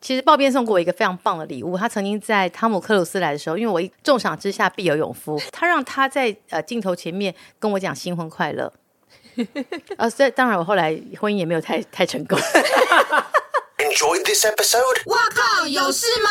其实鲍编送过我一个非常棒的礼物。他曾经在汤姆克鲁斯来的时候，因为我一重赏之下必有勇夫，他让他在呃镜头前面跟我讲新婚快乐。呃，所以当然我后来婚姻也没有太太成功。Enjoyed this episode？哇靠，有事吗？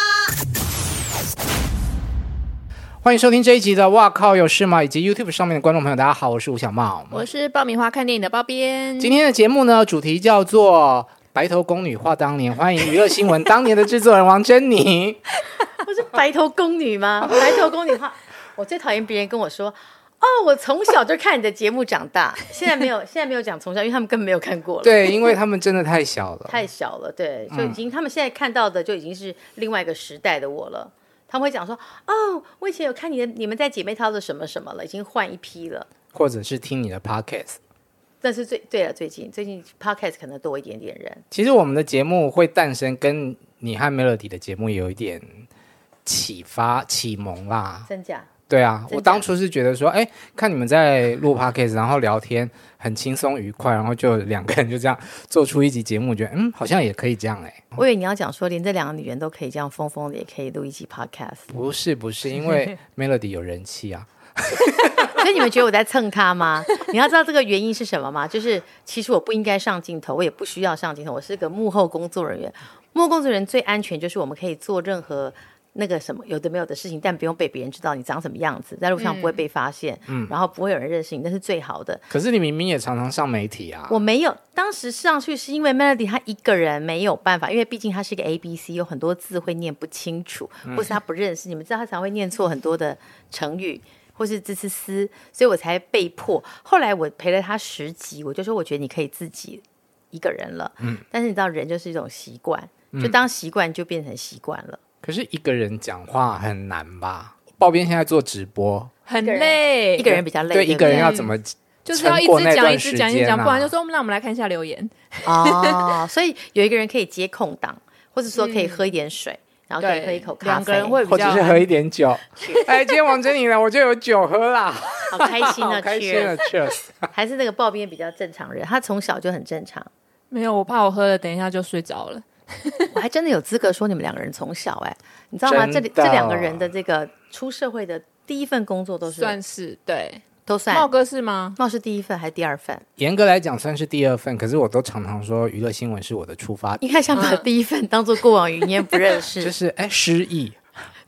欢迎收听这一集的《哇靠有事吗》，以及 YouTube 上面的观众朋友，大家好，我是吴小茂，我是爆米花看电影的爆编。今天的节目呢，主题叫做。白头宫女话当年，欢迎娱乐新闻当年的制作人王珍妮。我是白头宫女吗？白头宫女话，我最讨厌别人跟我说：“哦，我从小就看你的节目长大。”现在没有，现在没有讲从小，因为他们根本没有看过了。对，因为他们真的太小了，太小了。对，就已经、嗯、他们现在看到的就已经是另外一个时代的我了。他们会讲说：“哦，我以前有看你的，你们在姐妹淘的什么什么了，已经换一批了。”或者是听你的 Podcast。但是最对了，最近最近 podcast 可能多一点点人。其实我们的节目会诞生，跟你和 Melody 的节目有一点启发启蒙啦。真假？对啊，我当初是觉得说，哎，看你们在录 podcast，然后聊天很轻松愉快，然后就两个人就这样做出一集节目，觉得嗯，好像也可以这样哎。我以为你要讲说，连这两个女人都可以这样疯疯的，也可以录一集 podcast。不是不是，因为 Melody 有人气啊。所以你们觉得我在蹭他吗？你要知道这个原因是什么吗？就是其实我不应该上镜头，我也不需要上镜头，我是个幕后工作人员。幕后工作人员最安全就是我们可以做任何那个什么有的没有的事情，但不用被别人知道你长什么样子，在路上不会被发现，嗯，然后不会有人认识你，那是最好的。可是你明明也常常上媒体啊。我没有，当时上去是因为 Melody 他一个人没有办法，因为毕竟他是一个 ABC，有很多字会念不清楚，或是他不认识，嗯、你们知道他常会念错很多的成语。或是滋滋滋，所以我才被迫。后来我陪了他十集，我就说我觉得你可以自己一个人了。嗯，但是你知道人就是一种习惯，就当习惯就变成习惯了。可是一个人讲话很难吧？鲍编现在做直播很累，一个人比较累。对，一个人要怎么就是要一直讲一直讲一直讲，不然就说我们让我们来看一下留言哦。所以有一个人可以接空档，或者说可以喝一点水。然后可以喝一口咖啡，两个人会比较，或者是喝一点酒。哎，今天王珍妮来，我就有酒喝啦，好开心啊！开心啊！Cheers！还是那个爆编比较正常人，他从小就很正常。没有，我怕我喝了，等一下就睡着了。我还真的有资格说你们两个人从小哎，你知道吗？这里这两个人的这个出社会的第一份工作都是算是对。都算。茂哥是吗？茂是第一份还是第二份？严格来讲算是第二份，可是我都常常说娱乐新闻是我的出发点。应该想把第一份当做过往云烟不认识，就是哎失忆。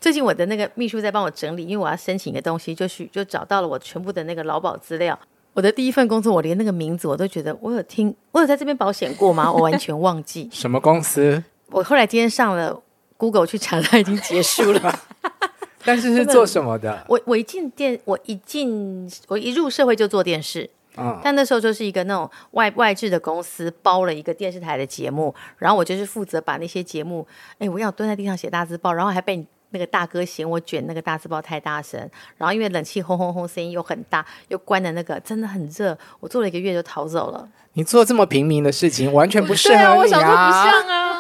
最近我的那个秘书在帮我整理，因为我要申请一个东西，就去就找到了我全部的那个劳保资料。我的第一份工作，我连那个名字我都觉得我有听，我有在这边保险过吗？我完全忘记。什么公司？我后来今天上了 Google 去查，它已经结束了。但是是做什么的？我我一进电，我一进我一入社会就做电视，嗯，但那时候就是一个那种外外置的公司包了一个电视台的节目，然后我就是负责把那些节目，哎，我要蹲在地上写大字报，然后还被那个大哥嫌我卷那个大字报太大声，然后因为冷气轰轰轰声音又很大，又关的那个真的很热，我做了一个月就逃走了。你做这么平民的事情，完全不适合你啊！我想说不像啊。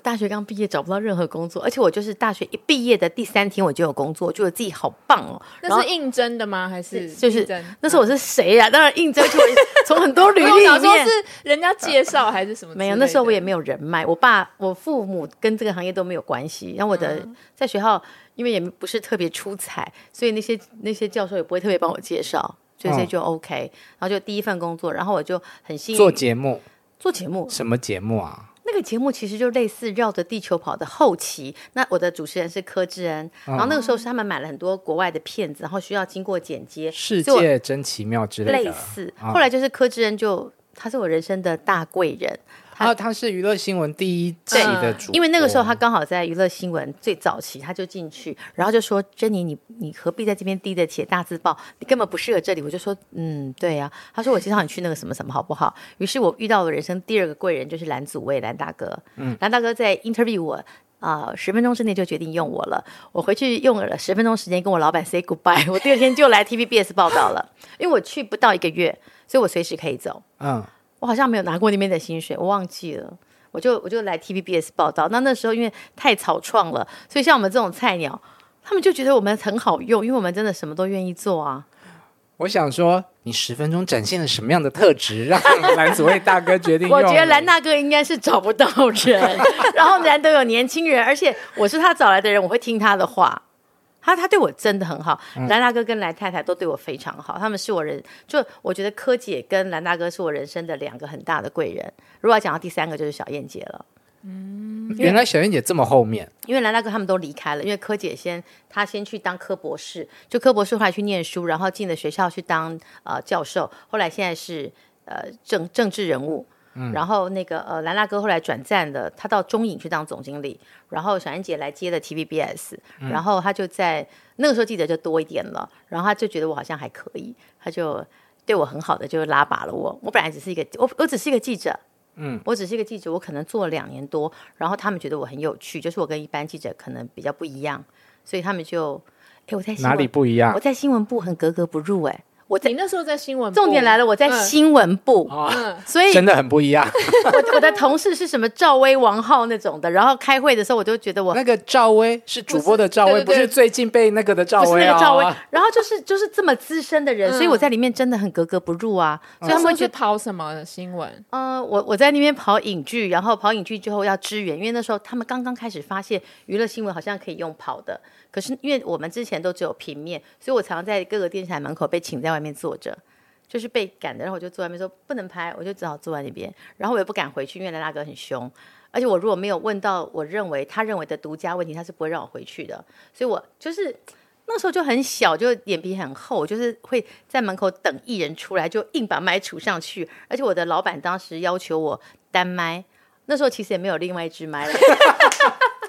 大学刚毕业找不到任何工作，而且我就是大学一毕业的第三天我就有工作，觉得自己好棒哦。那是应征的吗？还是就是那时候我是谁呀、啊？当然应征就 从很多履历里面是人家介绍还是什么？没有，那时候我也没有人脉。我爸、我父母跟这个行业都没有关系。然后我的在学校，因为也不是特别出彩，所以那些那些教授也不会特别帮我介绍，这些就 OK。然后就第一份工作，然后我就很幸运做节目，做节目什么节目啊？那个节目其实就类似绕着地球跑的后期，那我的主持人是柯智恩，嗯、然后那个时候是他们买了很多国外的片子，然后需要经过剪接，世界真奇妙之类的，类似。后来就是柯智恩就他是我人生的大贵人。他他是娱乐新闻第一季的主播，因为那个时候他刚好在娱乐新闻最早期，他就进去，然后就说：“珍妮，你你何必在这边低着写大字报？你根本不适合这里。”我就说：“嗯，对呀、啊。”他说：“我介绍你去那个什么什么好不好？”于是我遇到了人生第二个贵人，就是蓝祖蔚蓝大哥。嗯，蓝大哥在 interview 我啊、呃，十分钟之内就决定用我了。我回去用了十分钟时间跟我老板 say goodbye，我第二天就来 TVBS 报道了。因为我去不到一个月，所以我随时可以走。嗯。我好像没有拿过那边的薪水，我忘记了。我就我就来 TVBS 报道。那那时候因为太草创了，所以像我们这种菜鸟，他们就觉得我们很好用，因为我们真的什么都愿意做啊。我想说，你十分钟展现了什么样的特质，让蓝子薇大哥决定？我觉得蓝大哥应该是找不到人，然后难得有年轻人，而且我是他找来的人，我会听他的话。他他对我真的很好，蓝大哥跟蓝太太都对我非常好，他们是我人，就我觉得柯姐跟蓝大哥是我人生的两个很大的贵人。如果要讲到第三个，就是小燕姐了。嗯，原来小燕姐这么后面，因为蓝大哥他们都离开了，因为柯姐先她先去当柯博士，就柯博士后来去念书，然后进了学校去当呃教授，后来现在是呃政政治人物。嗯，然后那个呃兰大哥后来转战的，他到中影去当总经理，然后小燕姐来接了 TVBS，嗯，然后他就在那个时候记者就多一点了，然后他就觉得我好像还可以，他就对我很好的就拉拔了我。我本来只是一个我我只是一个记者。嗯，我只是一个记者，我可能做了两年多，然后他们觉得我很有趣，就是我跟一般记者可能比较不一样，所以他们就，哎，我在哪里不一样？我在新闻部很格格不入，哎。我你那时候在新闻部，重点来了，我在新闻部，嗯、所以真的很不一样。我我的同事是什么赵薇、王浩那种的，然后开会的时候，我就觉得我那个赵薇是主播的赵薇，不是最近被那个的赵薇，不是那个赵薇。然后就是就是这么资深的人，嗯、所以我在里面真的很格格不入啊。所以他们去跑什么新闻？嗯，我我在那边跑影剧，然后跑影剧之后要支援，因为那时候他们刚刚开始发现娱乐新闻好像可以用跑的。可是因为我们之前都只有平面，所以我常常在各个电视台门口被请在外面坐着，就是被赶的。然后我就坐外面说不能拍，我就只好坐在那边。然后我也不敢回去，因为那大哥很凶，而且我如果没有问到我认为他认为的独家问题，他是不会让我回去的。所以我就是那时候就很小，就眼皮很厚，就是会在门口等艺人出来，就硬把麦杵上去。而且我的老板当时要求我单麦，那时候其实也没有另外一支麦了，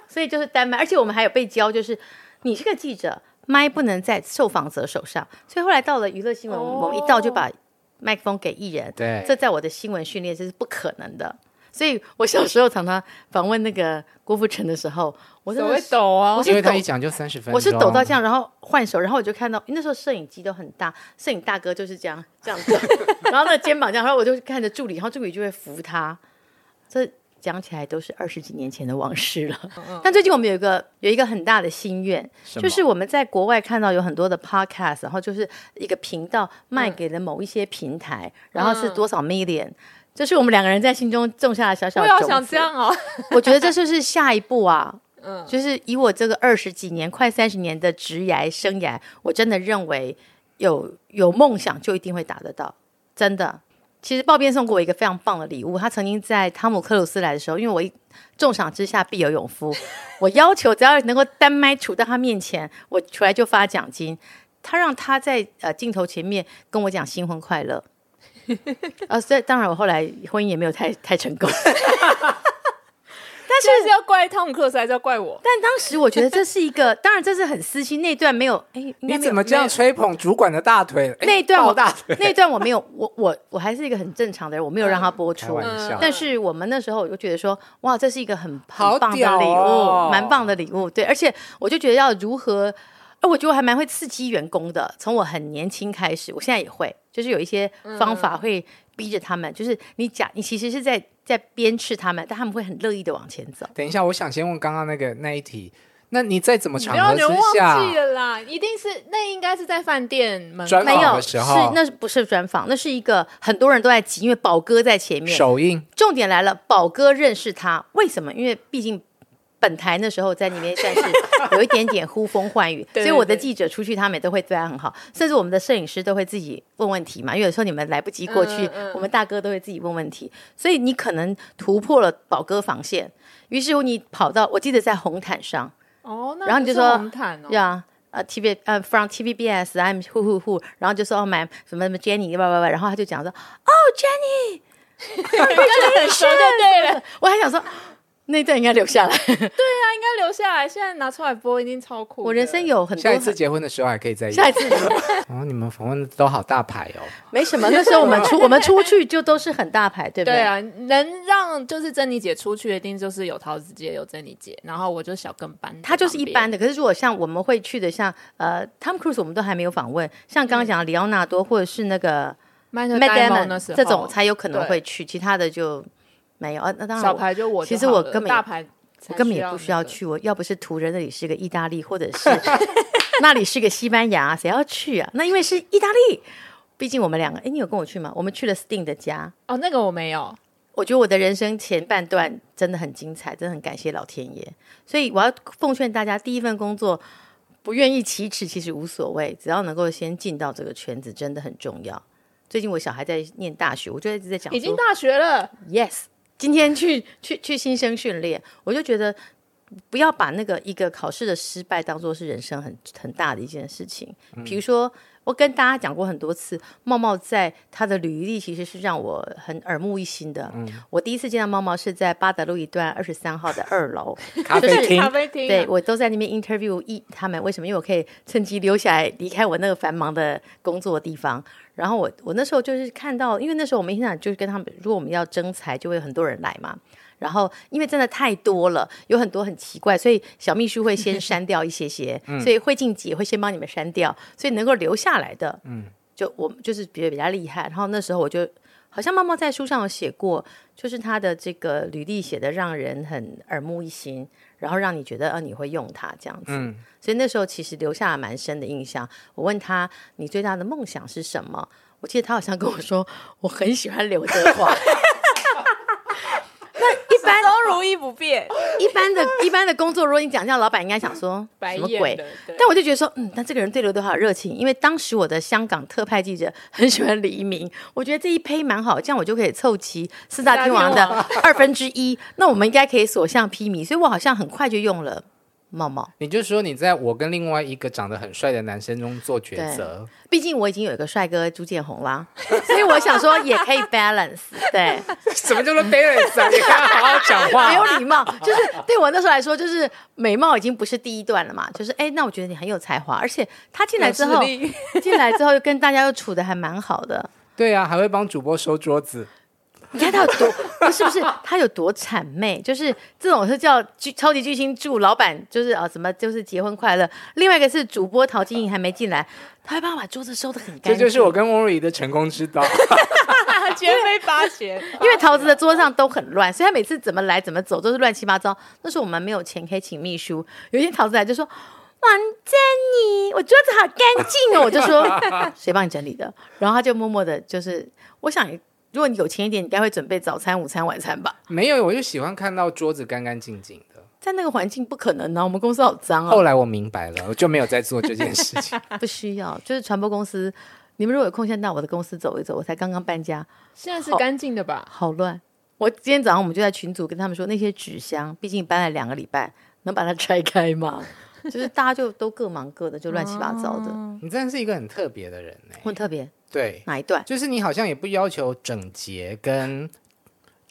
所以就是单麦。而且我们还有被教，就是。你是个记者，麦不能在受访者手上，所以后来到了娱乐新闻，我们一到就把麦克风给艺人。对，这在我的新闻训练这是不可能的。所以我小时候常常访问那个郭富城的时候，我是会抖啊，我因为他一讲就三十分钟，我是抖到这样，然后换手，然后我就看到那时候摄影机都很大，摄影大哥就是这样这样子，然后那个肩膀这样，然后我就看着助理，然后助理就会扶他。这。讲起来都是二十几年前的往事了，但最近我们有一个有一个很大的心愿，就是我们在国外看到有很多的 podcast，然后就是一个频道卖给了某一些平台，然后是多少 million，这是我们两个人在心中种下的小小的种子。我要想这样哦，我觉得这就是下一步啊，嗯，就是以我这个二十几年、快三十年的职涯生涯，我真的认为有有梦想就一定会达得到，真的。其实鲍编送给我一个非常棒的礼物。他曾经在汤姆克鲁斯来的时候，因为我一重赏之下必有勇夫，我要求只要能够单麦杵到他面前，我出来就发奖金。他让他在呃镜头前面跟我讲新婚快乐。啊，所以当然我后来婚姻也没有太太成功。但是是要怪汤姆克斯还是要怪我？但当时我觉得这是一个，当然这是很私心。那段没有，哎，你怎么这样吹捧主管的大腿？那段我大腿，那段我没有，我我我还是一个很正常的人，我没有让他播出。嗯、但是我们那时候我就觉得说，哇，这是一个很很棒的礼物，哦、蛮棒的礼物。对，而且我就觉得要如何，哎，我觉得我还蛮会刺激员工的。从我很年轻开始，我现在也会，就是有一些方法会逼着他们，嗯、就是你讲，你其实是在。在鞭笞他们，但他们会很乐意的往前走。等一下，我想先问刚刚那个那一题，那你在怎么场合之下？忘记了啦，一定是那应该是在饭店门专访的时候，是那不是专访，那是一个很多人都在挤，因为宝哥在前面。首映，重点来了，宝哥认识他，为什么？因为毕竟。本台那时候在里面算是 有一点点呼风唤雨，所以我的记者出去，他们也都会对他很好，甚至我们的摄影师都会自己问问题嘛，因为有时候你们来不及过去，我们大哥都会自己问问题，所以你可能突破了宝哥防线，于是乎你跑到，我记得在红毯上，哦，那然后你就说红毯哦，呀，呃，TV 呃，from TVBS，I'm who who who，，然后就说哦，my 什么什么 Jenny，哇哇哇，然后他就讲说，哦，Jenny，真的很熟就对了，我还想说。那段应该留下来，对啊，应该留下来。现在拿出来播，已经超酷。我人生有很多，下一次结婚的时候还可以再。下一次 哦，你们访问的都好大牌哦。没什么，那时候我们出 我们出去就都是很大牌，对不对？对啊，能让就是珍妮姐出去，一定就是有桃子姐，有珍妮姐，然后我就小跟班。她就是一般的，可是如果像我们会去的，像呃，Tom Cruise，我们都还没有访问。像刚刚讲的里奥纳多，或者是那个 Matt Damon 这种，才有可能会去，其他的就。没有啊，那当然。小牌就我就，其实我根本大牌，我根本也不需要去。我要不是图人那里是个意大利，或者是 那里是个西班牙，谁要去啊？那因为是意大利，毕竟我们两个，哎，你有跟我去吗？我们去了 Sting 的家。哦，那个我没有。我觉得我的人生前半段真的很精彩，真的很感谢老天爷。所以我要奉劝大家，第一份工作不愿意启齿，其实无所谓，只要能够先进到这个圈子，真的很重要。最近我小孩在念大学，我就一直在讲，已经大学了。Yes，今天去去去新生训练，我就觉得不要把那个一个考试的失败当做是人生很很大的一件事情。比如说。我跟大家讲过很多次，茂茂在他的履历其实是让我很耳目一新的。嗯、我第一次见到茂茂是在八德路一段二十三号的二楼 咖啡厅，咖啡厅，对，我都在那边 interview 一他们为什么？因为我可以趁机留下来，离开我那个繁忙的工作的地方。然后我我那时候就是看到，因为那时候我们现场就是跟他们，如果我们要征才，就会有很多人来嘛。然后，因为真的太多了，有很多很奇怪，所以小秘书会先删掉一些些，嗯、所以慧静姐会先帮你们删掉，所以能够留下来的，嗯，就我就是比较比较厉害。然后那时候我就好像猫猫在书上有写过，就是他的这个履历写的让人很耳目一新，然后让你觉得啊你会用它这样子，嗯，所以那时候其实留下了蛮深的印象。我问他你最大的梦想是什么？我记得他好像跟我说我很喜欢刘德华。都如意不变。一般的一般的工作，如果你讲这样，老板应该想说 什么鬼？但我就觉得说，嗯，但这个人对刘德华有热情，因为当时我的香港特派记者很喜欢黎明，我觉得这一胚蛮好，这样我就可以凑齐四大天王的二分之一，那我们应该可以所向披靡，所以我好像很快就用了。茂茂，你就说你在我跟另外一个长得很帅的男生中做抉择。毕竟我已经有一个帅哥朱建宏啦，所以我想说也可以 balance。对，什么叫做 balance 啊？你看好好讲话，没有礼貌。就是对我那时候来说，就是美貌已经不是第一段了嘛。就是哎，那我觉得你很有才华，而且他进来之后，进来之后又跟大家又处的还蛮好的。对呀、啊，还会帮主播收桌子。你看他有多，不是不是，他有多谄媚，就是这种是叫巨超级巨星祝老板，就是啊什么，就是结婚快乐。另外一个是主播陶晶莹还没进来，他会帮我把桌子收的很干净。这就是我跟翁若仪的成功之道，绝非八仙。因为桃子的桌上都很乱，所以他每次怎么来怎么走都是乱七八糟。那时候我们没有钱可以请秘书，有一天桃子来就说：“王珍妮，我桌子好干净哦。”我就说：“谁帮你整理的？”然后他就默默的，就是我想。如果你有钱一点，你应该会准备早餐、午餐、晚餐吧？没有，我就喜欢看到桌子干干净净的。在那个环境不可能呢、啊，我们公司好脏啊。后来我明白了，我就没有再做这件事情。不需要，就是传播公司，你们如果有空，先到我的公司走一走。我才刚刚搬家，现在是干净的吧？好乱。我今天早上我们就在群组跟他们说，那些纸箱，毕竟搬了两个礼拜，能把它拆开吗？就是大家就都各忙各的，就乱七八糟的。你真的是一个很特别的人呢、欸，很特别。对，哪一段？就是你好像也不要求整洁跟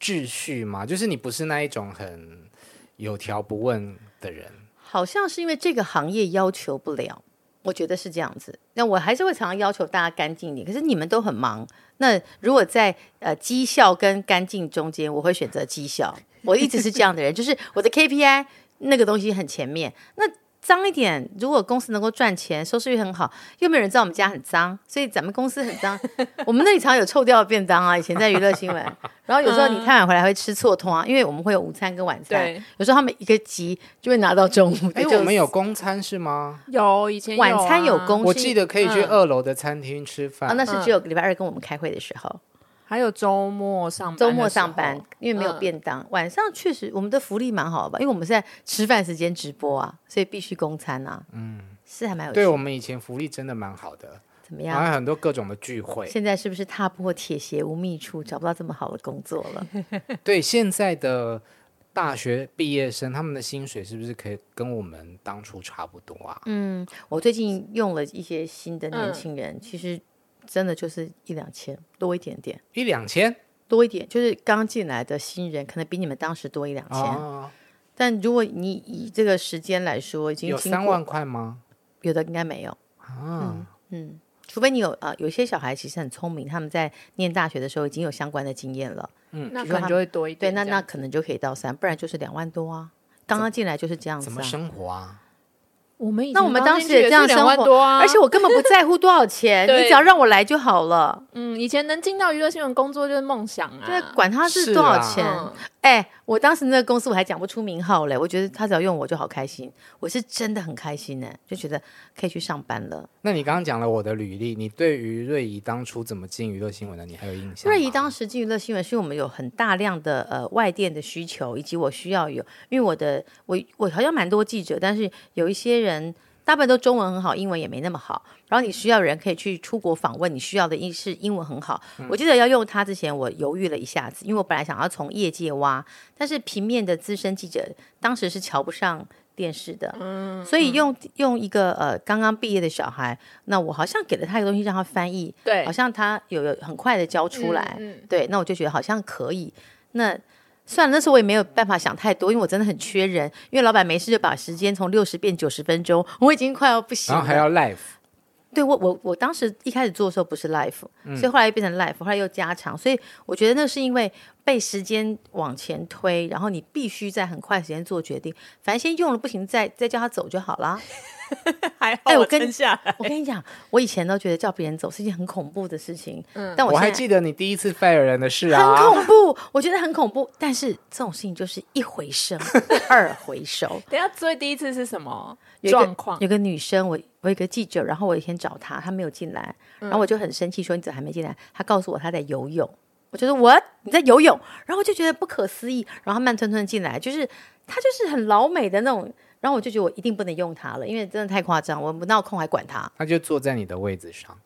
秩序嘛，就是你不是那一种很有条不紊的人。好像是因为这个行业要求不了，我觉得是这样子。那我还是会常常要求大家干净一点。可是你们都很忙，那如果在呃绩效跟干净中间，我会选择绩效。我一直是这样的人，就是我的 KPI 那个东西很前面。那脏一点，如果公司能够赚钱，收视率很好，又没有人知道我们家很脏，所以咱们公司很脏。我们那里常有臭掉的便当啊，以前在娱乐新闻。然后有时候你太晚回来会吃错通啊，因为我们会有午餐跟晚餐。对，有时候他们一个急就会拿到中午。哎，我们有公餐是吗？有，以前、啊、晚餐有公。我记得可以去二楼的餐厅吃饭。啊、嗯哦，那是只有礼拜二跟我们开会的时候。还有周末上班，周末上班，因为没有便当。嗯、晚上确实我们的福利蛮好的吧？因为我们是在吃饭时间直播啊，所以必须供餐啊。嗯，是还蛮有。对，我们以前福利真的蛮好的。怎么样？还有很多各种的聚会。现在是不是踏破铁鞋无觅处，找不到这么好的工作了？对，现在的大学毕业生，他们的薪水是不是可以跟我们当初差不多啊？嗯，我最近用了一些新的年轻人，嗯、其实。真的就是一两千多一点点，一两千多一点，就是刚进来的新人，可能比你们当时多一两千。哦、但如果你以这个时间来说，已经有三万块吗？有的应该没有。啊、嗯，嗯，除非你有啊、呃，有些小孩其实很聪明，他们在念大学的时候已经有相关的经验了。嗯，那可能就会多一点。对，那那可能就可以到三，不然就是两万多啊。刚刚进来就是这样子、啊。怎么生活啊？我们那我们当时也这样生活，而且我根本不在乎多少钱，你只要让我来就好了。嗯，以前能进到娱乐新闻工作就是梦想啊，对，管他是多少钱。哎、哎，我当时那个公司我还讲不出名号嘞，我觉得他只要用我就好开心，我是真的很开心呢，就觉得可以去上班了。那你刚刚讲了我的履历，你对于瑞怡当初怎么进娱乐新闻的，你还有印象？瑞怡当时进娱乐新闻，是因为我们有很大量的呃外电的需求，以及我需要有，因为我的我我好像蛮多记者，但是有一些人。大部分都中文很好，英文也没那么好。然后你需要人可以去出国访问，你需要的英是英文很好。嗯、我记得要用它之前，我犹豫了一下子，因为我本来想要从业界挖，但是平面的资深记者当时是瞧不上电视的，嗯，所以用用一个呃刚刚毕业的小孩，那我好像给了他一个东西让他翻译，对，好像他有有很快的交出来，嗯嗯、对，那我就觉得好像可以，那。算了，那时候我也没有办法想太多，因为我真的很缺人。因为老板没事就把时间从六十变九十分钟，我已经快要不行了。然后还要 live，对我我我当时一开始做的时候不是 live，、嗯、所以后来又变成 live，后来又加长。所以我觉得那是因为被时间往前推，然后你必须在很快时间做决定。反正先用了不行，再再叫他走就好了。还好，哎，我跟我跟你讲，我以前都觉得叫别人走是一件很恐怖的事情。嗯，但我，我还记得你第一次 fire 人的事啊，很恐怖，我觉得很恐怖。但是这种事情就是一回生，二回熟。等下，所以第一次是什么状况？有个女生，我我有个记者，然后我有一天找她，她没有进来，然后我就很生气，说你怎么还没进来？她告诉我她在游泳，我觉得我你在游泳，然后我就觉得不可思议，然后慢吞吞进来，就是他就是很老美的那种。然后我就觉得我一定不能用它了，因为真的太夸张，我不闹空还管他。他就坐在你的位置上，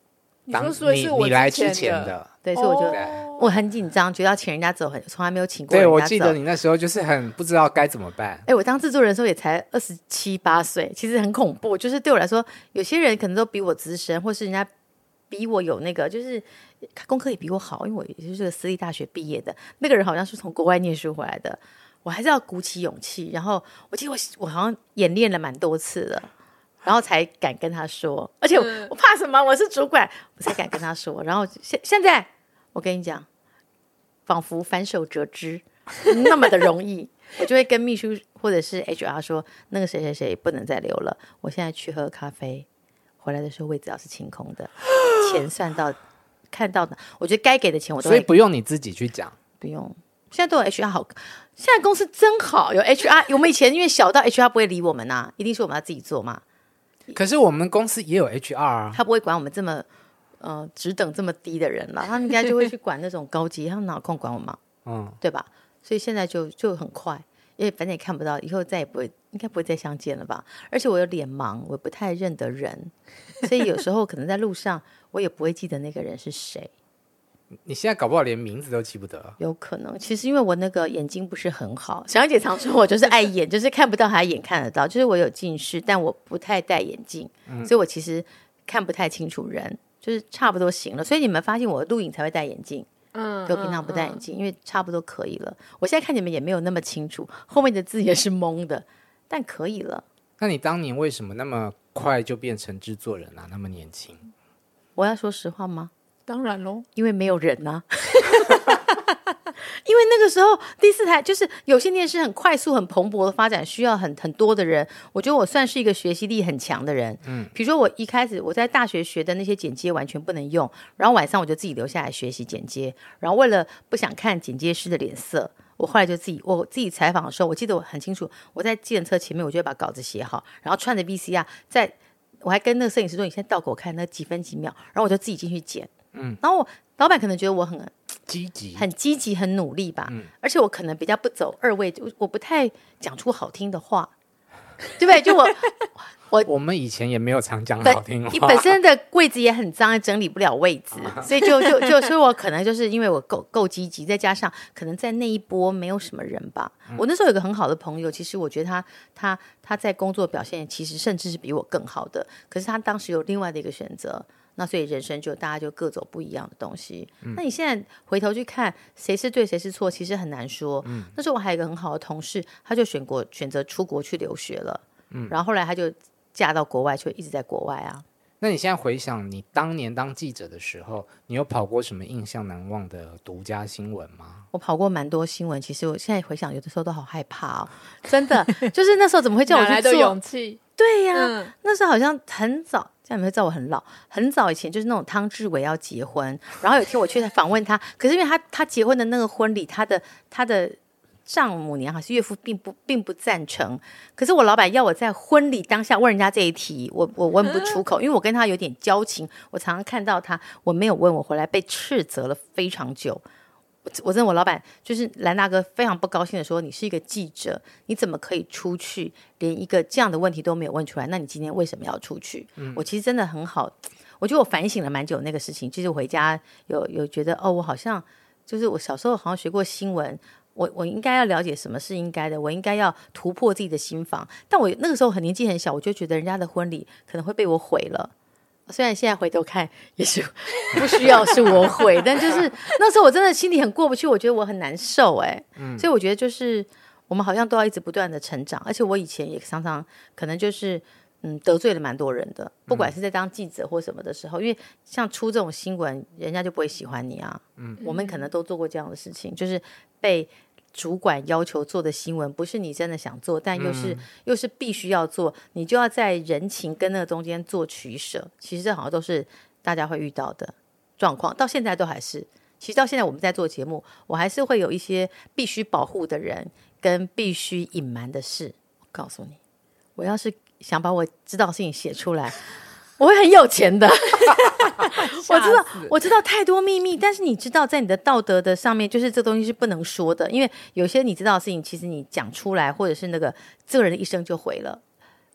你说说是我你来之前的，对，所以我就我很紧张，觉得要请人家走，很从来没有请过人家走。对，我记得你那时候就是很不知道该怎么办。哎，我当制作人的时候也才二十七八岁，其实很恐怖。就是对我来说，有些人可能都比我资深，或是人家比我有那个，就是功课也比我好，因为我也就是个私立大学毕业的。那个人好像是从国外念书回来的。我还是要鼓起勇气，然后我记得我我好像演练了蛮多次的，然后才敢跟他说，而且我，我怕什么？我是主管，我才敢跟他说。然后现现在我跟你讲，仿佛反手折枝那么的容易，我就会跟秘书或者是 HR 说，那个谁谁谁不能再留了，我现在去喝咖啡，回来的时候位置要是清空的，钱算到看到的，我觉得该给的钱我都会，所以不用你自己去讲，不用。现在都有 HR 好，现在公司真好，有 HR。我们以前因为小到 HR 不会理我们呐、啊，一定是我们要自己做嘛。可是我们公司也有 HR 啊，他不会管我们这么呃职等这么低的人了，他们应该就会去管那种高级，他们哪有空管我们？嗯，对吧？所以现在就就很快，因为反正也看不到，以后再也不会，应该不会再相见了吧？而且我有脸盲，我不太认得人，所以有时候可能在路上我也不会记得那个人是谁。你现在搞不好连名字都记不得，有可能。其实因为我那个眼睛不是很好，小杨姐常说我就是爱眼，就是看不到还眼看得到，就是我有近视，但我不太戴眼镜，嗯、所以我其实看不太清楚人，就是差不多行了。所以你们发现我录影才会戴眼镜，嗯，就平常不戴眼镜，嗯嗯、因为差不多可以了。我现在看你们也没有那么清楚，后面的字也是蒙的，但可以了。那你当年为什么那么快就变成制作人啊？那么年轻？我要说实话吗？当然喽，因为没有人呐、啊。因为那个时候第四台就是有线电视很快速、很蓬勃的发展，需要很很多的人。我觉得我算是一个学习力很强的人。嗯，比如说我一开始我在大学学的那些剪接完全不能用，然后晚上我就自己留下来学习剪接。然后为了不想看剪接师的脸色，我后来就自己我自己采访的时候，我记得我很清楚，我在计程车前面，我就会把稿子写好，然后串着 VCR，在我还跟那个摄影师说：“你先倒给我看那几分几秒。”然后我就自己进去剪。嗯，然后我老板可能觉得我很积极，很积极，很努力吧。嗯，而且我可能比较不走二位，我我不太讲出好听的话，对不对？就我我我们以前也没有常讲好听话，你本身的位子也很脏，整理不了位置，所以就就就所以，我可能就是因为我够够积极，再加上可能在那一波没有什么人吧。嗯，我那时候有个很好的朋友，其实我觉得他他他在工作表现其实甚至是比我更好的，可是他当时有另外的一个选择。那所以人生就大家就各走不一样的东西。嗯、那你现在回头去看谁是对谁是错，其实很难说。嗯、那时候我还有一个很好的同事，他就选国选择出国去留学了。嗯，然后后来他就嫁到国外，就一直在国外啊。那你现在回想你当年当记者的时候，你有跑过什么印象难忘的独家新闻吗？我跑过蛮多新闻，其实我现在回想，有的时候都好害怕哦。真的，就是那时候怎么会叫我去做？勇气？对呀、啊，嗯、那时候好像很早。这样你会知道我很老，很早以前就是那种汤志伟要结婚，然后有一天我去访问他，可是因为他他结婚的那个婚礼，他的他的丈母娘还是岳父并不并不赞成。可是我老板要我在婚礼当下问人家这一题，我我问不出口，因为我跟他有点交情，我常常看到他，我没有问，我回来被斥责了非常久。我我真的，我老板就是兰大哥，非常不高兴的说：“你是一个记者，你怎么可以出去，连一个这样的问题都没有问出来？那你今天为什么要出去？”嗯、我其实真的很好，我觉得我反省了蛮久那个事情。就是我回家有有觉得哦，我好像就是我小时候好像学过新闻，我我应该要了解什么是应该的，我应该要突破自己的心房。但我那个时候很年纪很小，我就觉得人家的婚礼可能会被我毁了。虽然现在回头看也是 不需要是我毁，但就是那时候我真的心里很过不去，我觉得我很难受哎，嗯，所以我觉得就是我们好像都要一直不断的成长，而且我以前也常常可能就是嗯得罪了蛮多人的，不管是在当记者或什么的时候，因为像出这种新闻，人家就不会喜欢你啊，嗯，我们可能都做过这样的事情，就是被。主管要求做的新闻不是你真的想做，但又是、嗯、又是必须要做，你就要在人情跟那个中间做取舍。其实这好像都是大家会遇到的状况，到现在都还是。其实到现在我们在做节目，我还是会有一些必须保护的人跟必须隐瞒的事。我告诉你，我要是想把我知道的事情写出来。我会很有钱的，我知道，我知道太多秘密，但是你知道，在你的道德的上面，就是这东西是不能说的，因为有些你知道的事情，其实你讲出来，或者是那个这个人的一生就毁了。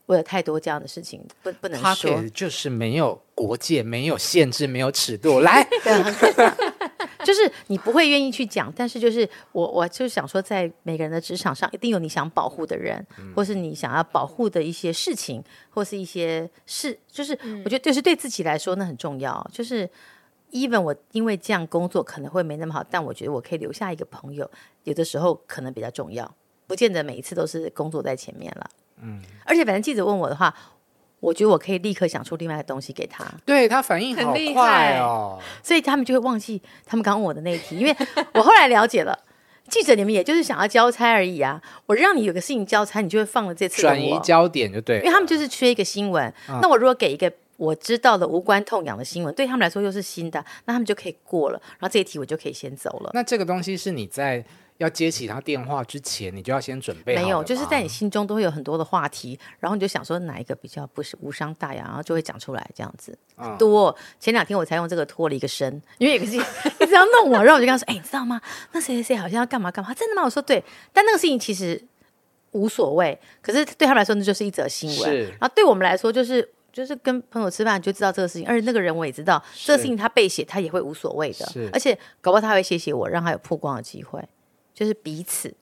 我有太多这样的事情，不不能说，就是没有国界，没有限制，没有尺度，来。就是你不会愿意去讲，但是就是我，我就想说，在每个人的职场上，一定有你想保护的人，嗯、或是你想要保护的一些事情，或是一些事，就是我觉得，就是对自己来说，那很重要。就是 even 我因为这样工作可能会没那么好，但我觉得我可以留下一个朋友，有的时候可能比较重要，不见得每一次都是工作在前面了。嗯，而且反正记者问我的话。我觉得我可以立刻想出另外的东西给他，对他反应好快哦，所以他们就会忘记他们刚问我的那一题，因为我后来了解了，记者你们也就是想要交差而已啊，我让你有个事情交差，你就会放了这次转移焦点就对，因为他们就是缺一个新闻，嗯、那我如果给一个我知道的无关痛痒的新闻，对他们来说又是新的，那他们就可以过了，然后这一题我就可以先走了。那这个东西是你在。要接起他电话之前，你就要先准备好。没有，就是在你心中都会有很多的话题，然后你就想说哪一个比较不是无伤大雅，然后就会讲出来这样子。嗯、多前两天我才用这个脱了一个身，因为有个事情一直要弄我，然后我就跟他说：“哎、欸，你知道吗？那谁谁谁好像要干嘛干嘛？真的吗？”我说：“对。”但那个事情其实无所谓，可是对他们来说那就是一则新闻。是然后对我们来说就是就是跟朋友吃饭就知道这个事情，而且那个人我也知道，这个事情他被写他也会无所谓的，是而且搞不好他会谢谢我，让他有曝光的机会。就是彼此，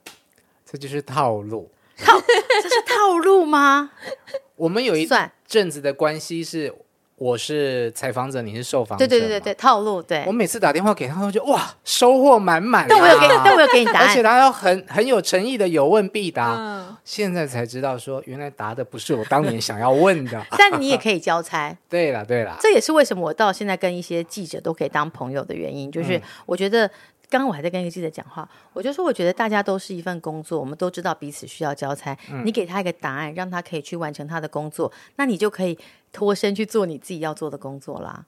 这就是套路。套，这是套路吗？我们有一阵子的关系是，我是采访者，你是受访者。对对对对对，套路。对，我每次打电话给他，他就哇，收获满满。但我有给，但我有给你答案，而且他要很很有诚意的有问必答。嗯、现在才知道说，原来答的不是我当年想要问的。但你也可以交差。对了对了，这也是为什么我到现在跟一些记者都可以当朋友的原因，就是我觉得。刚刚我还在跟一个记者讲话，我就说我觉得大家都是一份工作，我们都知道彼此需要交差。嗯、你给他一个答案，让他可以去完成他的工作，那你就可以脱身去做你自己要做的工作啦。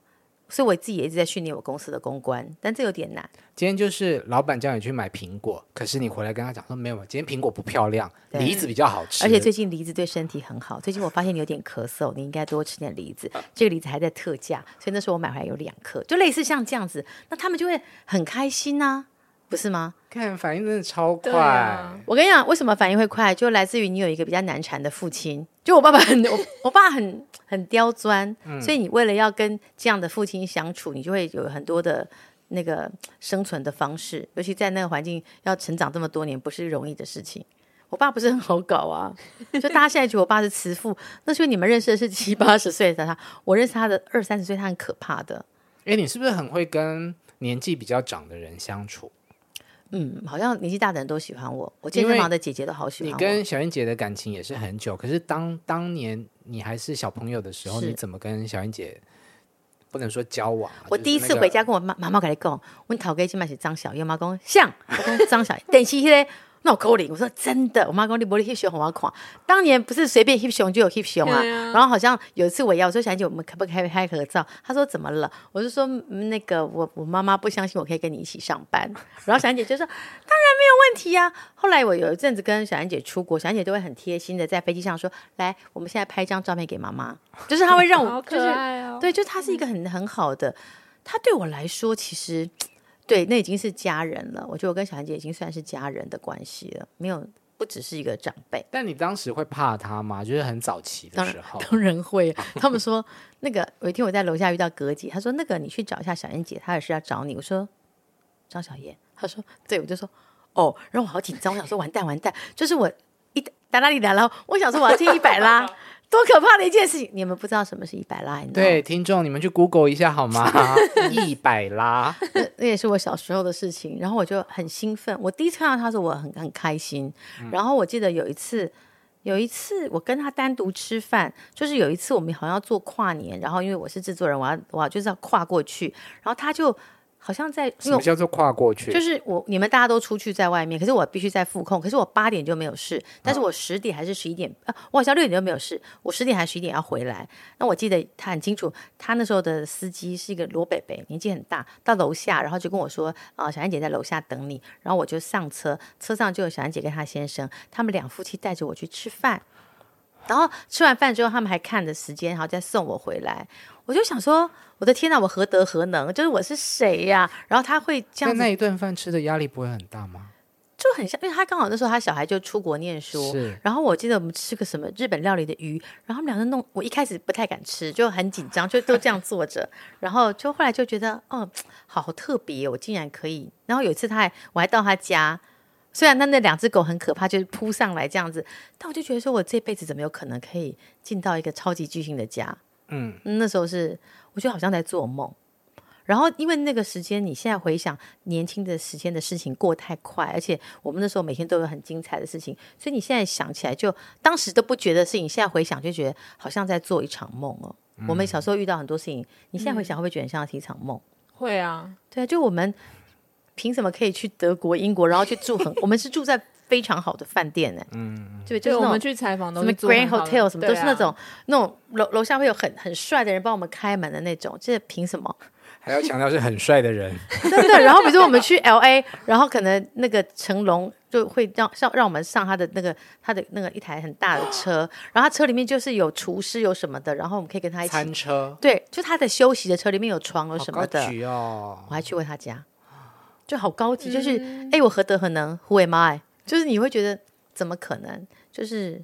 所以我自己也一直在训练我公司的公关，但这有点难。今天就是老板叫你去买苹果，可是你回来跟他讲说没有，今天苹果不漂亮，梨子比较好吃。而且最近梨子对身体很好。最近我发现你有点咳嗽，你应该多吃点梨子。这个梨子还在特价，所以那时候我买回来有两颗，就类似像这样子，那他们就会很开心呐、啊，不是吗？看反应真的超快。啊、我跟你讲，为什么反应会快？就来自于你有一个比较难缠的父亲。就我爸爸很，我我爸很很刁钻，嗯、所以你为了要跟这样的父亲相处，你就会有很多的那个生存的方式。尤其在那个环境要成长这么多年，不是容易的事情。我爸不是很好搞啊，就大家现在觉得我爸是慈父，那是因为你们认识的是七八十岁的他，我认识他的二三十岁，他很可怕的。哎，你是不是很会跟年纪比较长的人相处？嗯，好像年纪大的人都喜欢我，我健身房的姐姐都好喜欢我。你跟小燕姐的感情也是很久，可是当当年你还是小朋友的时候，你怎么跟小燕姐不能说交往、啊？我第一次回家跟我妈妈妈跟你讲，我头家起码是张小燕，妈讲像，我讲张小燕，等起咧。那我扣零，我说真的，我妈讲你玻璃 hip 熊很好看。当年不是随便 hip 熊就有 hip 熊啊，啊然后好像有一次我要我说小姐，我们可不可以拍合照？她说怎么了？我就说那个我我妈妈不相信我可以跟你一起上班。然后小姐就说当然没有问题呀、啊。后来我有一阵子跟小安姐出国，小安姐都会很贴心的在飞机上说：“来，我们现在拍一张照片给妈妈。”就是她会让我，就是。对，就她是一个很很好的。她对我来说，其实对那已经是家人了。我觉得我跟小燕姐已经算是家人的关系了，没有不只是一个长辈。但你当时会怕他吗？就是很早期的时候，当然会。他们说那个有一天我在楼下遇到葛姐，她说那个你去找一下小燕姐，她有事要找你。我说张小燕，她说对，我就说。哦，然后我好紧张，我想说完蛋完蛋，就是我一达拉里达拉，我想说我要听一百拉，多可怕的一件事情！你们不知道什么是一百拉？对，听众你们去 Google 一下好吗？一百拉，那那也是我小时候的事情。然后我就很兴奋，我第一次看到他时候，我很很开心。然后我记得有一次，有一次我跟他单独吃饭，就是有一次我们好像要做跨年，然后因为我是制作人，我要我要就是要跨过去，然后他就。好像在什么叫做跨过去？就是我你们大家都出去在外面，可是我必须在副控。可是我八点就没有事，但是我十点还是十一点啊？我好像六点就没有事，我十点还是十一点要回来。那我记得他很清楚，他那时候的司机是一个罗北北，年纪很大，到楼下然后就跟我说啊，小安姐在楼下等你。然后我就上车，车上就有小安姐跟她先生，他们两夫妻带着我去吃饭。然后吃完饭之后，他们还看着时间，然后再送我回来。我就想说，我的天哪，我何德何能？就是我是谁呀？然后他会这样子。那一顿饭吃的压力不会很大吗？就很像，因为他刚好那时候他小孩就出国念书，是。然后我记得我们吃个什么日本料理的鱼，然后他们两个弄，我一开始不太敢吃，就很紧张，就都这样坐着。然后就后来就觉得，哦，好特别，我竟然可以。然后有一次他还，我还到他家。虽然他那两只狗很可怕，就是扑上来这样子，但我就觉得说，我这辈子怎么有可能可以进到一个超级巨星的家？嗯，那时候是我觉得好像在做梦。然后因为那个时间，你现在回想年轻的时间的事情过太快，而且我们那时候每天都有很精彩的事情，所以你现在想起来就当时都不觉得事情，现在回想就觉得好像在做一场梦哦。嗯、我们小时候遇到很多事情，你现在回想会不会觉得像是一场梦？嗯、会啊，对啊，就我们。凭什么可以去德国、英国，然后去住很？我们是住在非常好的饭店呢。嗯，对，就是我们去采访，什么 Grand Hotel，什么都是那种那种楼楼下会有很很帅的人帮我们开门的那种。这凭什么？还要强调是很帅的人，真的。然后比如说我们去 LA，然后可能那个成龙就会让让让我们上他的那个他的那个一台很大的车，然后他车里面就是有厨师有什么的，然后我们可以跟他一起餐车。对，就他的休息的车里面有床有什么的。哦，我还去过他家。就好高级，就是哎、嗯，我何德何能？Who am I？就是你会觉得怎么可能？就是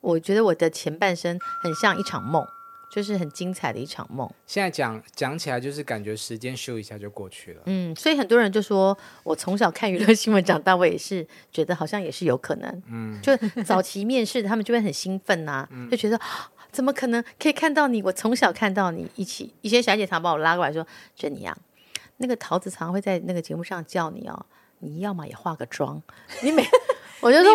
我觉得我的前半生很像一场梦，就是很精彩的一场梦。现在讲讲起来，就是感觉时间咻一下就过去了。嗯，所以很多人就说我从小看娱乐新闻长大，我也是觉得好像也是有可能。嗯，就早期面试他们就会很兴奋呐、啊，就觉得怎么可能可以看到你？我从小看到你一起，以前小姐常把我拉过来说：“珍妮啊。”那个桃子常会在那个节目上叫你哦，你要么也化个妆，你每 我就说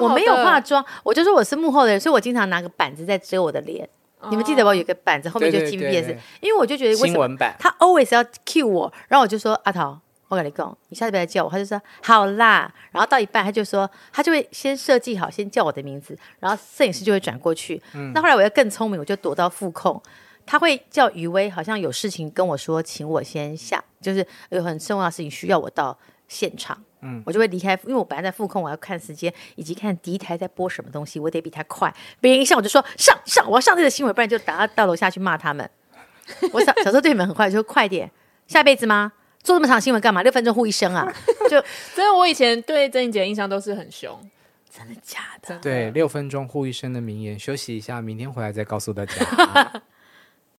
我我没有化妆，我就说我是幕后的人，所以我经常拿个板子在遮我的脸。哦、你们记得我有个板子后面就 TVBS，因为我就觉得为什么他 always 要 cue 我，然后我就说阿桃，我跟你讲，你下次不要叫我，他就说好啦，然后到一半他就说他就会先设计好，先叫我的名字，然后摄影师就会转过去。嗯、那后来我要更聪明，我就躲到副控。他会叫余威，好像有事情跟我说，请我先下，就是有很重要的事情需要我到现场，嗯，我就会离开，因为我本来在副控，我要看时间以及看第一台在播什么东西，我得比他快。别人一上我就说上上，我要上这个新闻，不然就打到楼下去骂他们。我小小时候对你们很快，就说快点，下辈子吗？做这么长新闻干嘛？六分钟呼一声啊！就所以，我以前对珍妮姐印象都是很凶。真的假的？对，六分钟呼一声的名言，休息一下，明天回来再告诉大家。